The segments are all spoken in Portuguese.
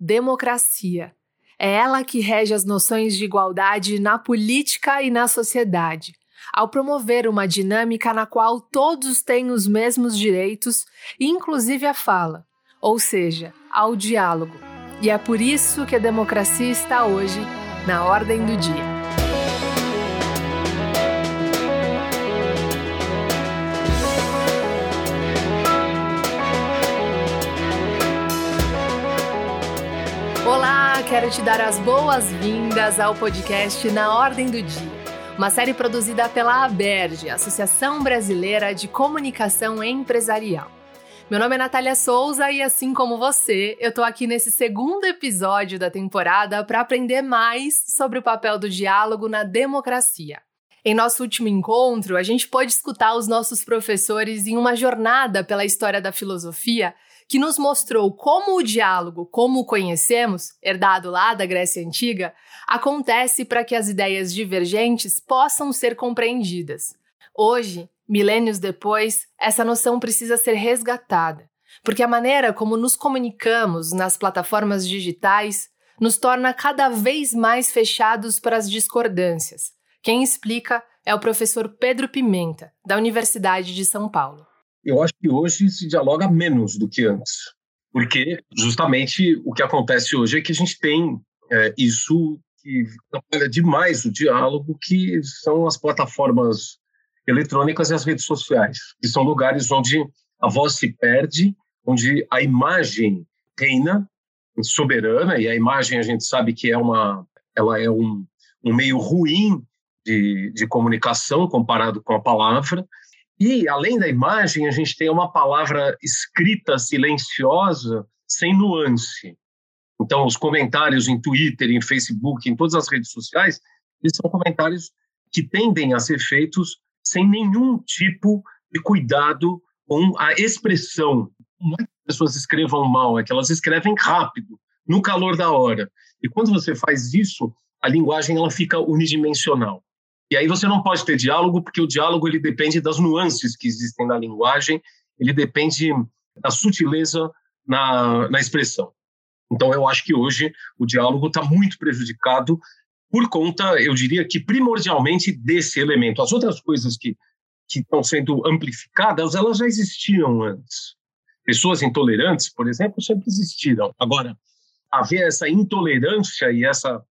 democracia. É ela que rege as noções de igualdade na política e na sociedade, ao promover uma dinâmica na qual todos têm os mesmos direitos, inclusive a fala, ou seja, ao diálogo. E é por isso que a democracia está hoje na ordem do dia. Quero te dar as boas-vindas ao podcast Na Ordem do Dia, uma série produzida pela ABERJ, Associação Brasileira de Comunicação Empresarial. Meu nome é Natália Souza e assim como você, eu tô aqui nesse segundo episódio da temporada para aprender mais sobre o papel do diálogo na democracia. Em nosso último encontro, a gente pôde escutar os nossos professores em uma jornada pela história da filosofia que nos mostrou como o diálogo, como o conhecemos, herdado lá da Grécia Antiga, acontece para que as ideias divergentes possam ser compreendidas. Hoje, milênios depois, essa noção precisa ser resgatada, porque a maneira como nos comunicamos nas plataformas digitais nos torna cada vez mais fechados para as discordâncias. Quem explica é o professor Pedro Pimenta, da Universidade de São Paulo. Eu acho que hoje se dialoga menos do que antes, porque justamente o que acontece hoje é que a gente tem é, isso que atrapalha demais o diálogo, que são as plataformas eletrônicas e as redes sociais, que são lugares onde a voz se perde, onde a imagem reina soberana, e a imagem a gente sabe que é uma, ela é um, um meio ruim de, de comunicação comparado com a palavra, e, além da imagem, a gente tem uma palavra escrita silenciosa, sem nuance. Então, os comentários em Twitter, em Facebook, em todas as redes sociais, eles são comentários que tendem a ser feitos sem nenhum tipo de cuidado com a expressão. Não é que as pessoas escrevam mal, é que elas escrevem rápido, no calor da hora. E quando você faz isso, a linguagem ela fica unidimensional. E aí você não pode ter diálogo, porque o diálogo ele depende das nuances que existem na linguagem, ele depende da sutileza na, na expressão. Então, eu acho que hoje o diálogo está muito prejudicado por conta, eu diria que primordialmente desse elemento. As outras coisas que, que estão sendo amplificadas, elas já existiam antes. Pessoas intolerantes, por exemplo, sempre existiram. Agora, haver essa intolerância e essa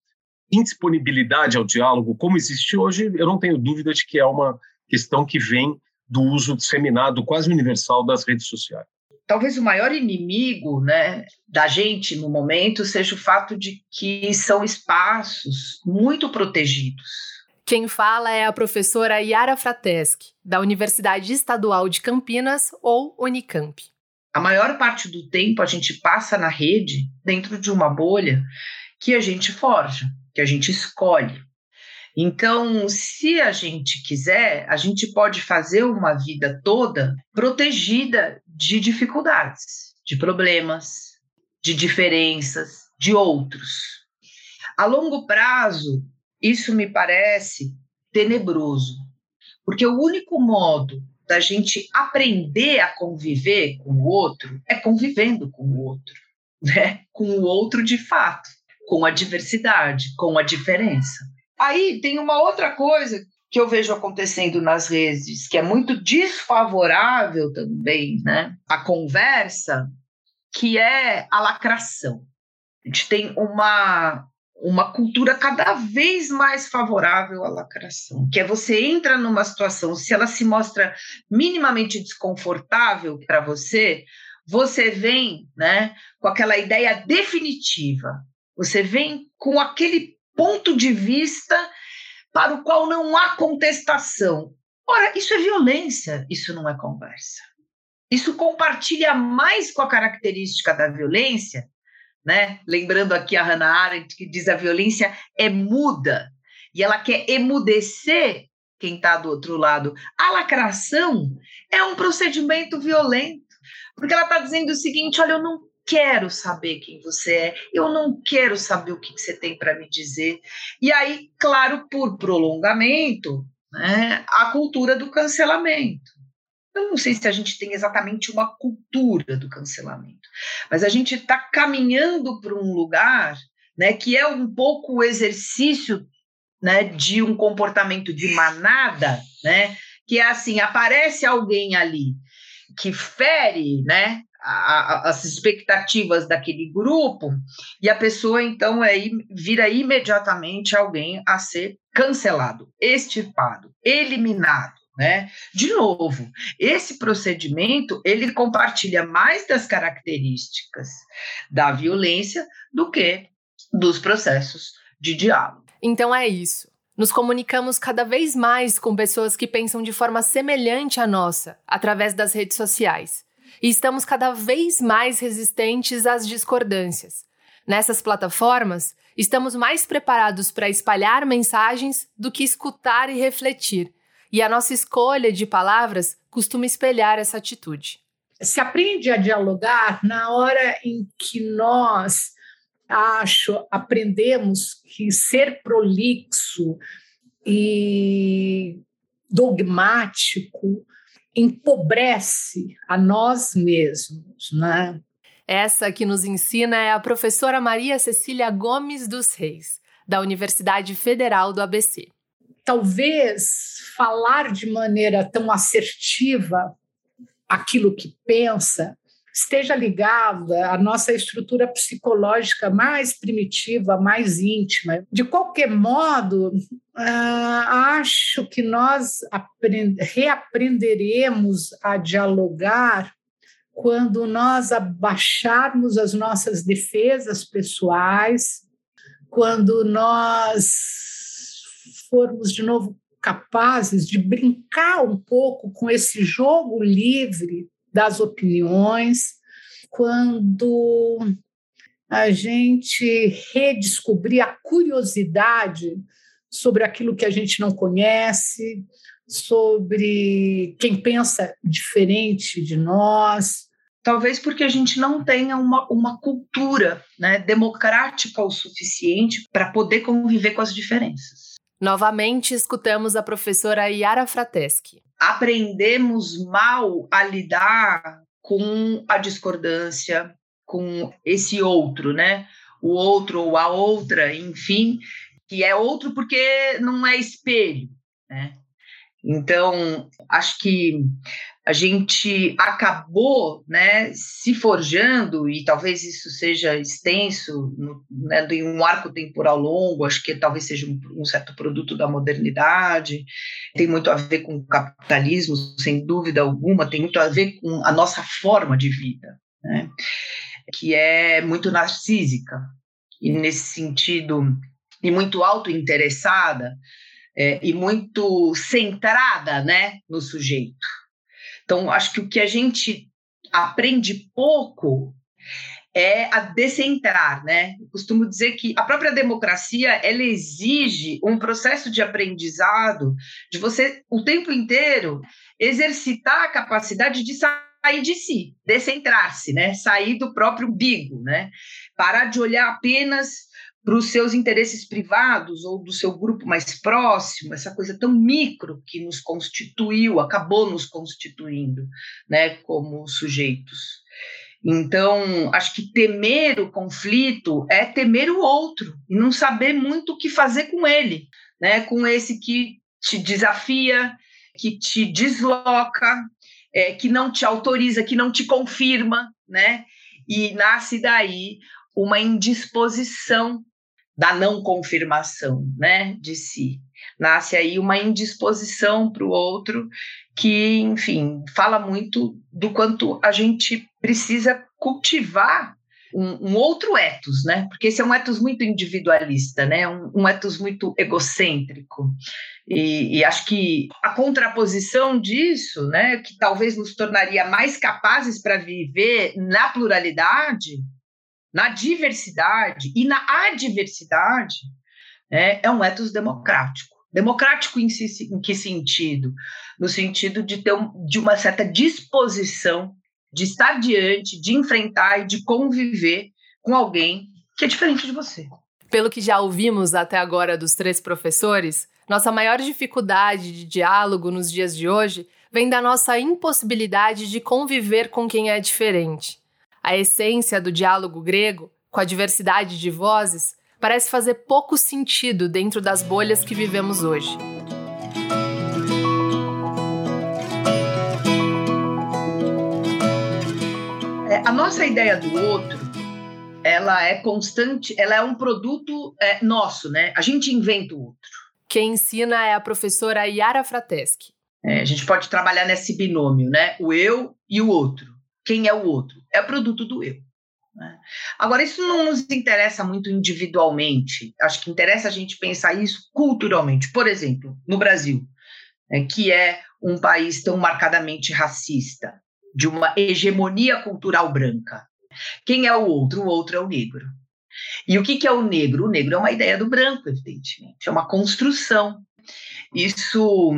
indisponibilidade ao diálogo, como existe hoje, eu não tenho dúvida de que é uma questão que vem do uso disseminado quase universal das redes sociais. Talvez o maior inimigo né, da gente no momento seja o fato de que são espaços muito protegidos. Quem fala é a professora Yara Frateschi, da Universidade Estadual de Campinas, ou Unicamp. A maior parte do tempo a gente passa na rede, dentro de uma bolha que a gente forja que a gente escolhe. Então, se a gente quiser, a gente pode fazer uma vida toda protegida de dificuldades, de problemas, de diferenças, de outros. A longo prazo, isso me parece tenebroso, porque o único modo da gente aprender a conviver com o outro é convivendo com o outro, né? Com o outro de fato com a diversidade, com a diferença. Aí tem uma outra coisa que eu vejo acontecendo nas redes, que é muito desfavorável também, né? A conversa, que é a lacração. A gente tem uma uma cultura cada vez mais favorável à lacração, que é você entra numa situação, se ela se mostra minimamente desconfortável para você, você vem, né, com aquela ideia definitiva. Você vem com aquele ponto de vista para o qual não há contestação. Ora, isso é violência, isso não é conversa. Isso compartilha mais com a característica da violência, né? Lembrando aqui a Hannah Arendt que diz a violência é muda e ela quer emudecer quem está do outro lado. A lacração é um procedimento violento, porque ela está dizendo o seguinte: olha, eu não quero saber quem você é, eu não quero saber o que, você tem para me dizer. E aí, claro, por prolongamento, né, a cultura do cancelamento. eu não sei se a gente tem exatamente uma cultura do cancelamento, mas a gente está caminhando para um lugar né, que é um pouco o exercício né, de um comportamento de manada, né, que é assim, aparece alguém ali que fere né, a, as expectativas daquele grupo, e a pessoa, então, é, vira imediatamente alguém a ser cancelado, extirpado, eliminado. Né? De novo, esse procedimento ele compartilha mais das características da violência do que dos processos de diálogo. Então é isso. Nos comunicamos cada vez mais com pessoas que pensam de forma semelhante à nossa, através das redes sociais. E estamos cada vez mais resistentes às discordâncias. Nessas plataformas, estamos mais preparados para espalhar mensagens do que escutar e refletir, e a nossa escolha de palavras costuma espelhar essa atitude. Se aprende a dialogar na hora em que nós, acho, aprendemos que ser prolixo e dogmático empobrece a nós mesmos, né? Essa que nos ensina é a professora Maria Cecília Gomes dos Reis, da Universidade Federal do ABC talvez falar de maneira tão assertiva aquilo que pensa esteja ligada à nossa estrutura psicológica mais primitiva, mais íntima. De qualquer modo, uh, acho que nós reaprenderemos a dialogar quando nós abaixarmos as nossas defesas pessoais, quando nós formos de novo capazes de brincar um pouco com esse jogo livre das opiniões, quando a gente redescobrir a curiosidade sobre aquilo que a gente não conhece, sobre quem pensa diferente de nós. Talvez porque a gente não tenha uma, uma cultura né, democrática o suficiente para poder conviver com as diferenças. Novamente escutamos a professora Yara Frateschi. Aprendemos mal a lidar com a discordância, com esse outro, né? O outro ou a outra, enfim, que é outro porque não é espelho, né? Então, acho que a gente acabou né, se forjando, e talvez isso seja extenso, no, né, em um arco temporal longo, acho que talvez seja um, um, certo produto da modernidade, tem muito a ver com o capitalismo, sem dúvida alguma, tem muito a ver com a nossa forma de vida, né, que é muito narcísica, e nesse sentido, e muito autointeressada, é, e muito centrada né, no sujeito. Então, acho que o que a gente aprende pouco é a decentrar, né? Eu costumo dizer que a própria democracia ela exige um processo de aprendizado de você o tempo inteiro exercitar a capacidade de sair de si, decentrar-se, né? Sair do próprio umbigo, né? Parar de olhar apenas para os seus interesses privados ou do seu grupo mais próximo, essa coisa tão micro que nos constituiu, acabou nos constituindo, né, como sujeitos. Então, acho que temer o conflito é temer o outro e não saber muito o que fazer com ele, né, com esse que te desafia, que te desloca, é, que não te autoriza, que não te confirma, né? E nasce daí uma indisposição da não confirmação né, de si. Nasce aí uma indisposição para o outro que, enfim, fala muito do quanto a gente precisa cultivar um, um, outro ethos, né? Porque esse é um ethos muito individualista, né? Um, um ethos muito egocêntrico. E, e, acho que a contraposição disso, né, que talvez nos tornaria mais capazes para viver na pluralidade, na diversidade e na adversidade, né, é um ethos democrático. Democrático em, si, em que sentido? No sentido de ter um, de uma certa disposição de estar diante, de enfrentar e de conviver com alguém que é diferente de você. Pelo que já ouvimos até agora dos três professores, nossa maior dificuldade de diálogo nos dias de hoje vem da nossa impossibilidade de conviver com quem é diferente. A essência do diálogo grego, com a diversidade de vozes, parece fazer pouco sentido dentro das bolhas que vivemos hoje. É, a nossa ideia do outro, ela é constante, ela é um produto é, nosso, né? A gente inventa o outro. Quem ensina é a professora Yara Frateschi. É, a gente pode trabalhar nesse binômio, né? O eu e o outro. Quem é o outro? É produto do eu. Né? Agora, isso não nos interessa muito individualmente. Acho que interessa a gente pensar isso culturalmente. Por exemplo, no Brasil, né, que é um país tão marcadamente racista, de uma hegemonia cultural branca. Quem é o outro? O outro é o negro. E o que, que é o negro? O negro é uma ideia do branco, evidentemente, é uma construção. Isso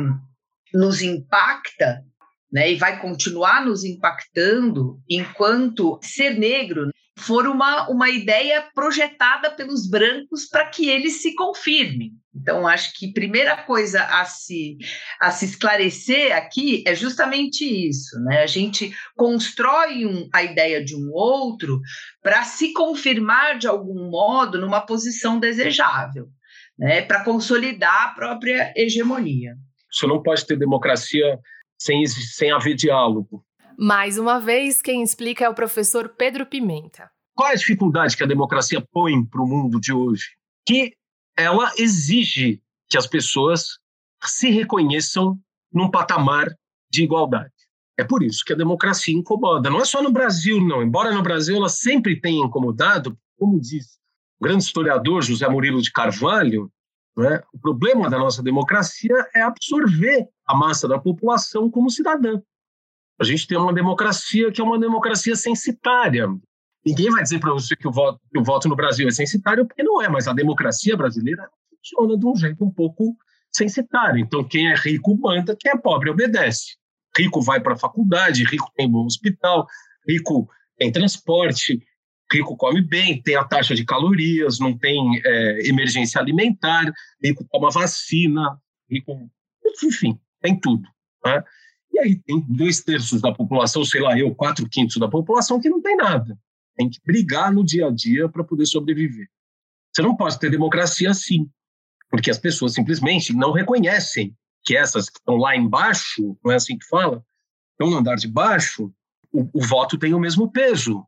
nos impacta né, e vai continuar nos impactando enquanto ser negro for uma, uma ideia projetada pelos brancos para que eles se confirmem. Então, acho que primeira coisa a se, a se esclarecer aqui é justamente isso. Né? A gente constrói um, a ideia de um outro para se confirmar de algum modo numa posição desejável, né? para consolidar a própria hegemonia. Você não pode ter democracia sem, sem haver diálogo. Mais uma vez, quem explica é o professor Pedro Pimenta. Qual é a dificuldade que a democracia põe para o mundo de hoje? Que ela exige que as pessoas se reconheçam num patamar de igualdade. É por isso que a democracia incomoda. Não é só no Brasil, não. Embora no Brasil ela sempre tenha incomodado, como diz o grande historiador José Murilo de Carvalho, né, o problema da nossa democracia é absorver a massa da população como cidadã. A gente tem uma democracia que é uma democracia censitária. Ninguém vai dizer para você que o, voto, que o voto no Brasil é censitário, porque não é, mas a democracia brasileira funciona de um jeito um pouco censitário. Então, quem é rico manda, quem é pobre obedece. Rico vai para a faculdade, rico tem bom hospital, rico tem transporte, rico come bem, tem a taxa de calorias, não tem é, emergência alimentar, rico toma vacina, rico, enfim, tem tudo. Né? E aí tem dois terços da população, sei lá, eu, quatro quintos da população que não tem nada tem que brigar no dia a dia para poder sobreviver. Você não pode ter democracia assim, porque as pessoas simplesmente não reconhecem que essas que estão lá embaixo, não é assim que fala, estão no andar de baixo, o, o voto tem o mesmo peso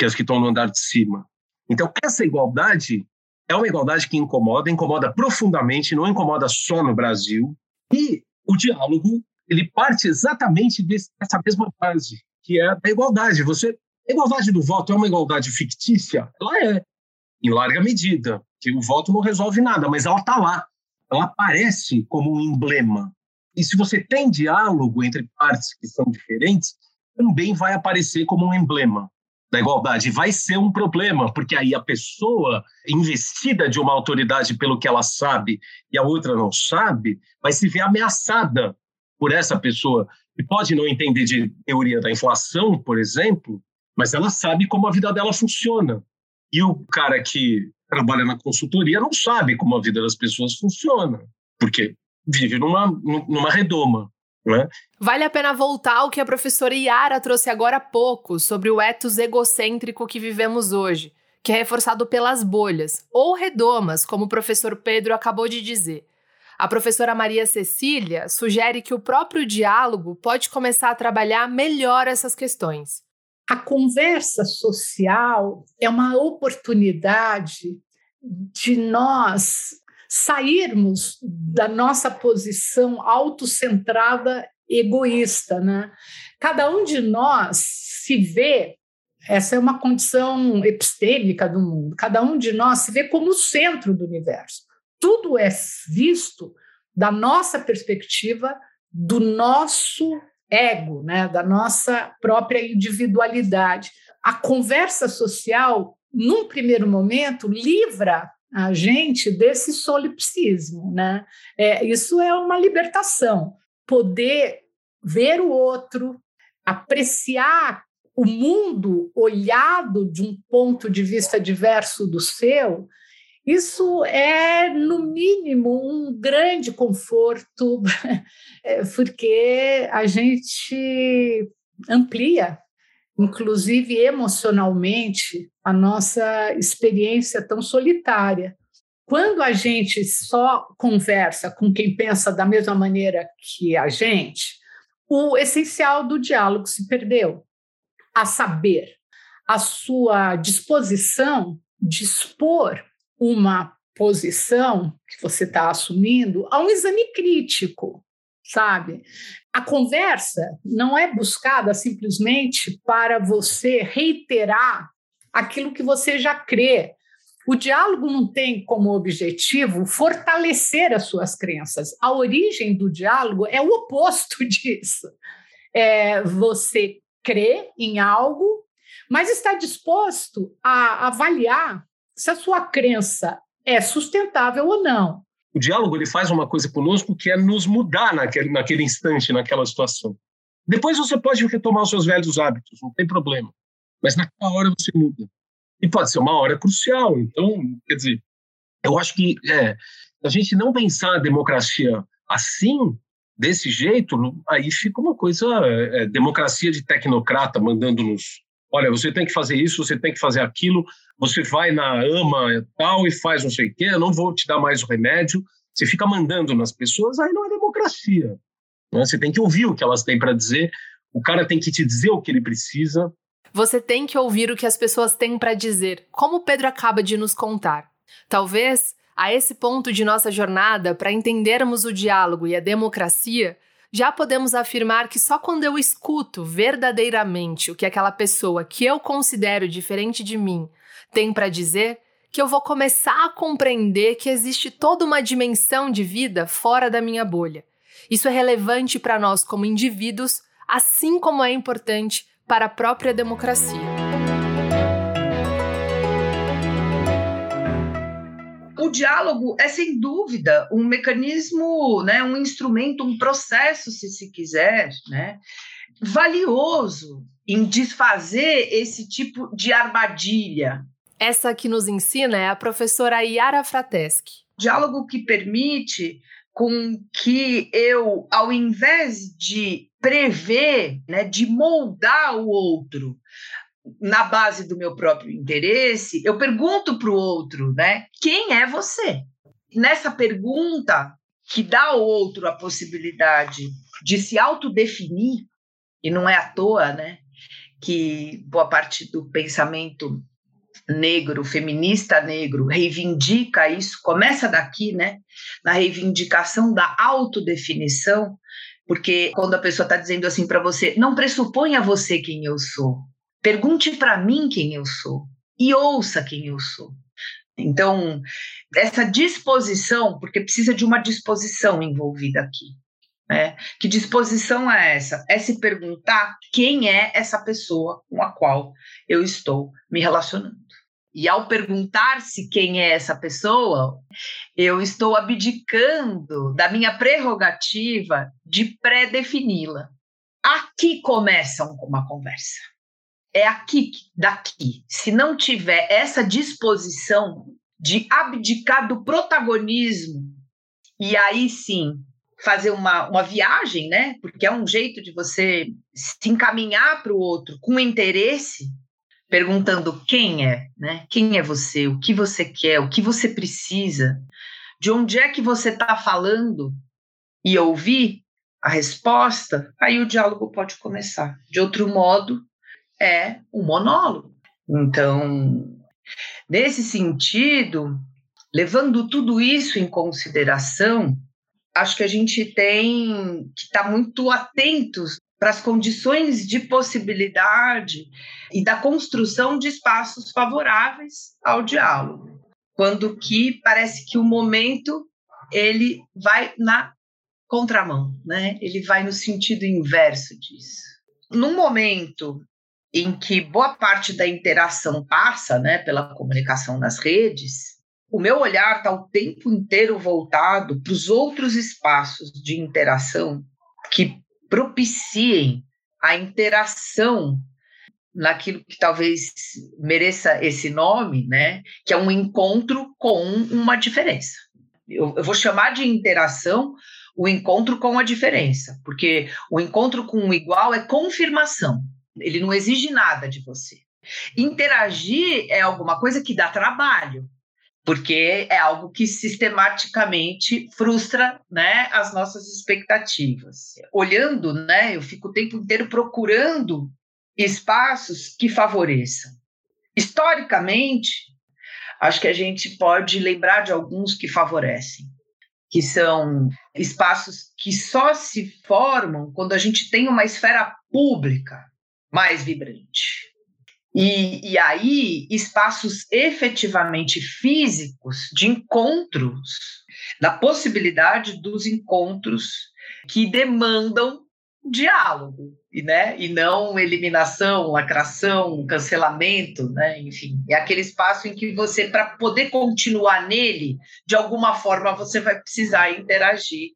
que as que estão no andar de cima. Então, essa igualdade é uma igualdade que incomoda, incomoda profundamente, não incomoda só no Brasil. E o diálogo, ele parte exatamente dessa mesma base, que é a igualdade. Você a igualdade do voto é uma igualdade fictícia? Ela é, em larga medida, que o voto não resolve nada, mas ela está lá. Ela aparece como um emblema. E se você tem diálogo entre partes que são diferentes, também vai aparecer como um emblema da igualdade. Vai ser um problema, porque aí a pessoa investida de uma autoridade pelo que ela sabe e a outra não sabe, vai se ver ameaçada por essa pessoa que pode não entender de teoria da inflação, por exemplo, mas ela sabe como a vida dela funciona. E o cara que trabalha na consultoria não sabe como a vida das pessoas funciona, porque vive numa, numa redoma. É? Vale a pena voltar ao que a professora Yara trouxe agora há pouco sobre o ethos egocêntrico que vivemos hoje, que é reforçado pelas bolhas, ou redomas, como o professor Pedro acabou de dizer. A professora Maria Cecília sugere que o próprio diálogo pode começar a trabalhar melhor essas questões. A conversa social é uma oportunidade de nós sairmos da nossa posição autocentrada egoísta, né? Cada um de nós se vê, essa é uma condição epistêmica do mundo, cada um de nós se vê como o centro do universo. Tudo é visto da nossa perspectiva, do nosso ego, né, da nossa própria individualidade. A conversa social, num primeiro momento, livra a gente desse solipsismo. Né? É, isso é uma libertação. Poder ver o outro, apreciar o mundo olhado de um ponto de vista diverso do seu, Isso é, no mínimo, um grande conforto, é, porque a gente amplia, inclusive emocionalmente, a nossa experiência tão solitária. Quando a gente só conversa com quem pensa da mesma maneira que a gente, o essencial do diálogo se perdeu. A saber, a sua disposição de expor uma posição que você está assumindo a um exame crítico, sabe? A conversa não é buscada simplesmente para você reiterar aquilo que você já crê. O diálogo não tem como objetivo fortalecer as suas crenças. A origem do diálogo é o oposto disso. É você crê em algo, mas está disposto a avaliar se a sua crença é sustentável ou não. O diálogo ele faz uma coisa conosco que é nos mudar naquele, naquele instante, naquela situação. Depois você pode retomar os seus velhos hábitos, não tem problema. Mas naquela hora você muda. E pode ser uma hora crucial. Então, quer dizer, eu acho que é, a gente não pensar a democracia assim, desse jeito, aí fica uma coisa é, democracia de tecnocrata mandando nos olha, você tem que fazer isso, você tem que fazer aquilo, você vai na ama e tal e faz não sei o quê, eu não vou te dar mais o remédio. Você fica mandando nas pessoas, aí não é democracia. Né? Você tem que ouvir o que elas têm para dizer, o cara tem que te dizer o que ele precisa. Você tem que ouvir o que as pessoas têm para dizer, como o Pedro acaba de nos contar. Talvez, a esse ponto de nossa jornada, para entendermos o diálogo e a democracia, já podemos afirmar que só quando eu escuto verdadeiramente o que aquela pessoa que eu considero diferente de mim tem para dizer, que eu vou começar a compreender que existe toda uma dimensão de vida fora da minha bolha. Isso é relevante para nós como indivíduos, assim como é importante para a própria democracia. O diálogo é sem dúvida um mecanismo, né, um instrumento, um processo, se se quiser, né, valioso em desfazer esse tipo de armadilha. Essa que nos ensina é a professora Yara Frateschi. Diálogo que permite com que eu, ao invés de prever, né, de moldar o outro, na base do meu próprio interesse, eu pergunto para o outro, né? Quem é você? Nessa pergunta que dá ao outro a possibilidade de se autodefinir, e não é à toa, né? Que boa parte do pensamento negro, feminista negro, reivindica isso, começa daqui, né? Na reivindicação da autodefinição, porque quando a pessoa está dizendo assim para você, não pressuponha você quem eu sou, Pergunte para mim quem eu sou e ouça quem eu sou. Então, essa disposição, porque precisa de uma disposição envolvida aqui. Né? Que disposição é essa? É se perguntar quem é essa pessoa com a qual eu estou me relacionando. E ao perguntar-se quem é essa pessoa, eu estou abdicando da minha prerrogativa de pré-defini-la. Aqui começa uma conversa é aqui, daqui. Se não tiver essa disposição de abdicar do protagonismo e aí sim fazer uma, uma viagem, né? Porque é um jeito de você se encaminhar para o outro com interesse, perguntando quem é, né? Quem é você? O que você quer? O que você precisa? De onde é que você está falando? E ouvir a resposta, aí o diálogo pode começar. De outro modo, é um monólogo. Então, nesse sentido, levando tudo isso em consideração, acho que a gente tem que estar tá muito atentos para as condições de possibilidade e da construção de espaços favoráveis ao diálogo. Quando que parece que o momento ele vai na contramão, né? Ele vai no sentido inverso disso. Num momento em que boa parte da interação passa né, pela comunicação nas redes, o meu olhar está o tempo inteiro voltado para os outros espaços de interação que propiciem a interação naquilo que talvez mereça esse nome, né? Que é um encontro com uma diferença. Eu, eu vou chamar de interação o encontro com a diferença, porque o encontro com o igual é confirmação. Ele não exige nada de você. Interagir é alguma coisa que dá trabalho, porque é algo que sistematicamente frustra né, as nossas expectativas. Olhando, né, eu fico o tempo inteiro procurando espaços que favoreçam. Historicamente, acho que a gente pode lembrar de alguns que favorecem, que são espaços que só se formam quando a gente tem uma esfera pública mais vibrante. E, e aí, espaços efetivamente físicos de encontros, da possibilidade dos encontros que demandam diálogo, e, né? e não eliminação, lacração, cancelamento, né? enfim. É aquele espaço em que você, para poder continuar nele, de alguma forma você vai precisar interagir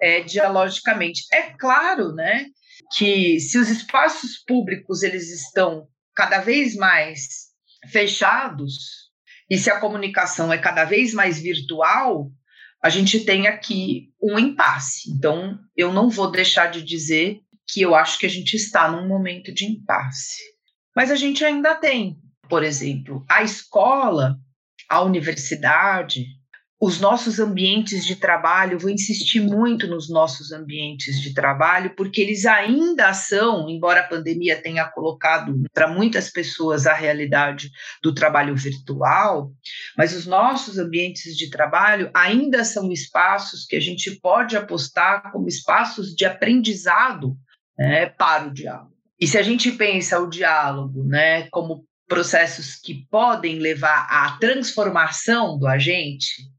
é, dialogicamente. É claro né, que se os espaços públicos eles estão cada vez mais fechados e se a comunicação é cada vez mais virtual, a gente tem aqui um impasse. Então, eu não vou deixar de dizer que eu acho que a gente está num momento de impasse. Mas a gente ainda tem, por exemplo, a escola, a universidade, os nossos ambientes de trabalho, vou insistir muito nos nossos ambientes de trabalho, porque eles ainda são, embora a pandemia tenha colocado para muitas pessoas a realidade do trabalho virtual, mas os nossos ambientes de trabalho ainda são espaços que a gente pode apostar como espaços de aprendizado né, para o diálogo. E se a gente pensa o diálogo né, como processos que podem levar à transformação do agente,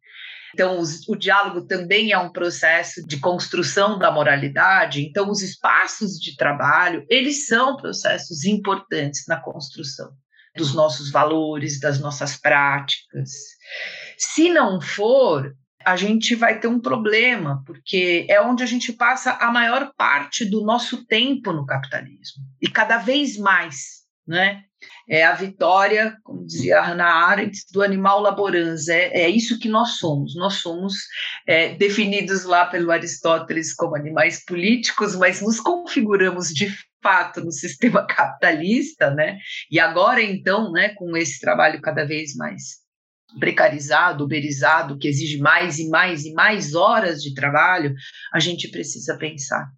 então, os, o diálogo também é um processo de construção da moralidade. Então, os espaços de trabalho, eles são processos importantes na construção dos nossos valores, das nossas práticas. Se não for, a gente vai ter um problema, porque é onde a gente passa a maior parte do nosso tempo no capitalismo. E cada vez mais, né? é a vitória, como dizia Hannah Arendt, do animal laborans. É, é isso que nós somos. Nós somos é, definidos lá pelo Aristóteles como animais políticos, mas nos configuramos de fato no sistema capitalista, né? E agora então, né, com esse trabalho cada vez mais precarizado, uberizado, que exige mais e mais e mais horas de trabalho, a gente precisa pensar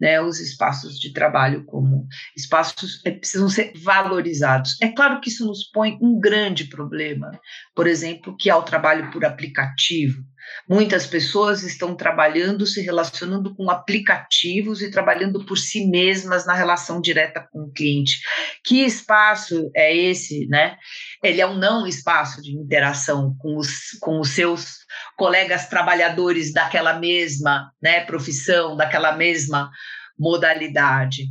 né, os espaços de trabalho como espaços é, precisam ser valorizados. É claro que isso nos põe um grande problema, por exemplo, que é o trabalho por aplicativo. Muitas pessoas estão trabalhando, se relacionando com aplicativos e trabalhando por si mesmas na relação direta com o cliente. Que espaço é esse, né? Ele é um não espaço de interação com os, com os seus colegas trabalhadores daquela mesma né, profissão, daquela mesma modalidade.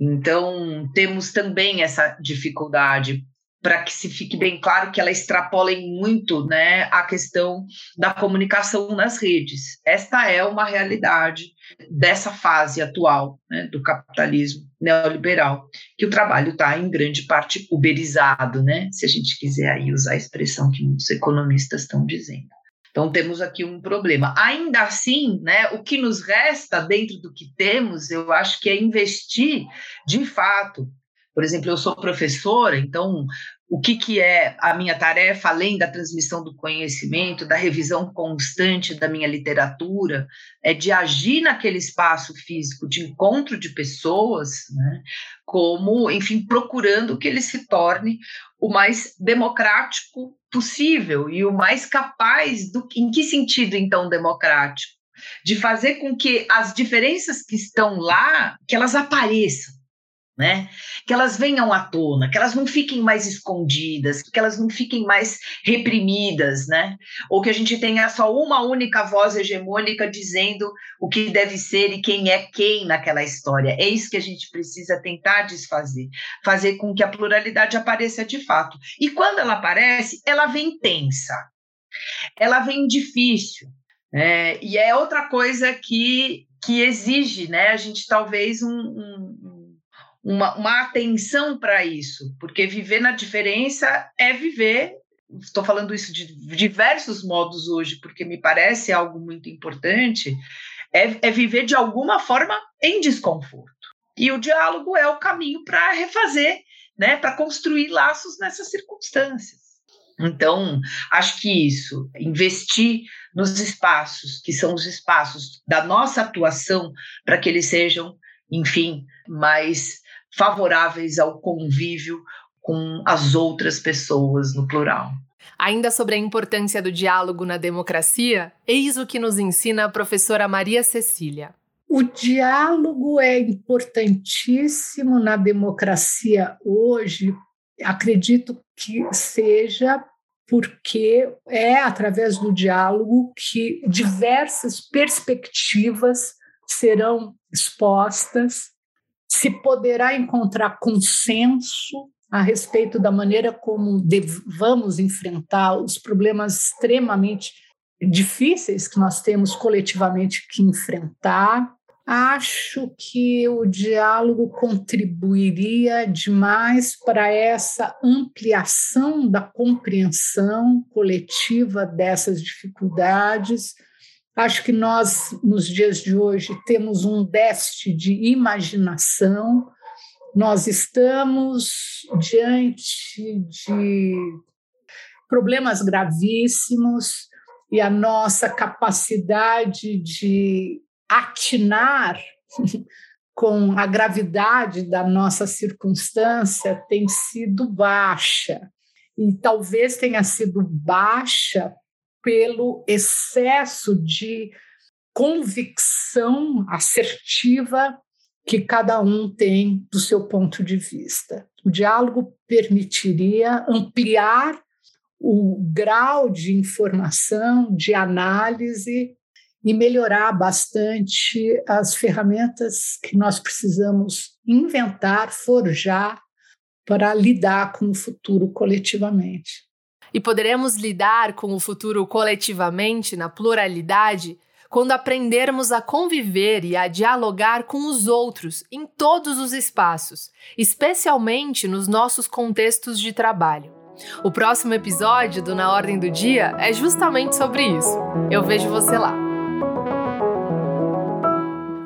Então, temos também essa dificuldade para que se fique bem claro que ela extrapola muito né, a questão da comunicação nas redes. Esta é uma realidade dessa fase atual né, do capitalismo neoliberal, que o trabalho está em grande parte uberizado, né, se a gente quiser aí usar a expressão que muitos economistas estão dizendo. Então temos aqui um problema. Ainda assim, né, o que nos resta dentro do que temos, eu acho que é investir de fato. Por exemplo, eu sou professora, então o que, que é a minha tarefa, além da transmissão do conhecimento, da revisão constante da minha literatura, é de agir naquele espaço físico de encontro de pessoas, né, como, enfim, procurando que ele se torne o mais democrático possível e o mais capaz do em que sentido então democrático? De fazer com que as diferenças que estão lá que elas apareçam né? Que elas venham à tona, que elas não fiquem mais escondidas, que elas não fiquem mais reprimidas, né? Ou que a gente tenha só uma única voz hegemônica dizendo o que deve ser e quem é quem naquela história. É isso que a gente precisa tentar desfazer, fazer com que a pluralidade apareça de fato. E quando ela aparece, ela vem tensa, ela vem difícil. É, e é outra coisa que, que exige, né? A gente talvez um, um uma, uma atenção para isso, porque viver na diferença é viver. Estou falando isso de diversos modos hoje, porque me parece algo muito importante. É, é viver de alguma forma em desconforto. E o diálogo é o caminho para refazer, né, para construir laços nessas circunstâncias. Então, acho que isso, investir nos espaços, que são os espaços da nossa atuação, para que eles sejam, enfim, mais favoráveis ao convívio com as outras pessoas no plural. Ainda sobre a importância do diálogo na democracia, eis o que nos ensina a professora Maria Cecília. O diálogo é importantíssimo na democracia hoje. Acredito que seja porque é através do diálogo que diversas perspectivas serão expostas, se poderá encontrar consenso a respeito da maneira como vamos enfrentar os problemas extremamente difíceis que nós temos coletivamente que enfrentar. Acho que o diálogo contribuiria demais para essa ampliação da compreensão coletiva dessas dificuldades. Acho que nós, nos dias de hoje, temos um déficit de imaginação. Nós estamos diante de problemas gravíssimos e a nossa capacidade de atinar com a gravidade da nossa circunstância tem sido baixa. E talvez tenha sido baixa pelo excesso de convicção assertiva que cada um tem do seu ponto de vista. O diálogo permitiria ampliar o grau de informação, de análise e melhorar bastante as ferramentas que nós precisamos inventar, forjar para lidar com o futuro coletivamente. E poderemos lidar com o futuro coletivamente na pluralidade quando aprendermos a conviver e a dialogar com os outros em todos os espaços, especialmente nos nossos contextos de trabalho. O próximo episódio do Na Ordem do Dia é justamente sobre isso. Eu vejo você lá.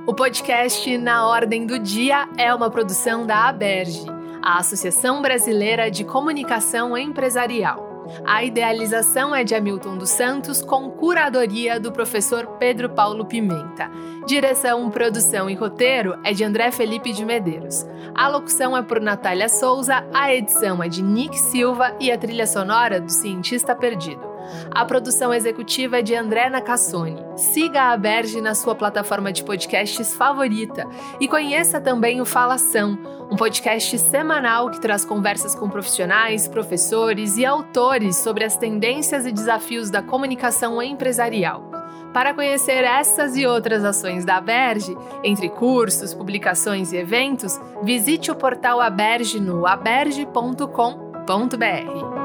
O podcast Na Ordem do Dia é uma produção da Aberge, a Associação Brasileira de Comunicação Empresarial. A idealização é de Hamilton dos Santos, com curadoria do professor Pedro Paulo Pimenta. Direção, produção e roteiro é de André Felipe de Medeiros. A locução é por Natália Souza, a edição é de Nick Silva e a trilha sonora do Cientista Perdido. A produção executiva é de André Nacassone. Siga a Berge na sua plataforma de podcasts favorita e conheça também o Falação, um podcast semanal que traz conversas com profissionais, professores e autores sobre as tendências e desafios da comunicação empresarial. Para conhecer essas e outras ações da Aberge, entre cursos, publicações e eventos, visite o portal Aberge no aberge.com.br.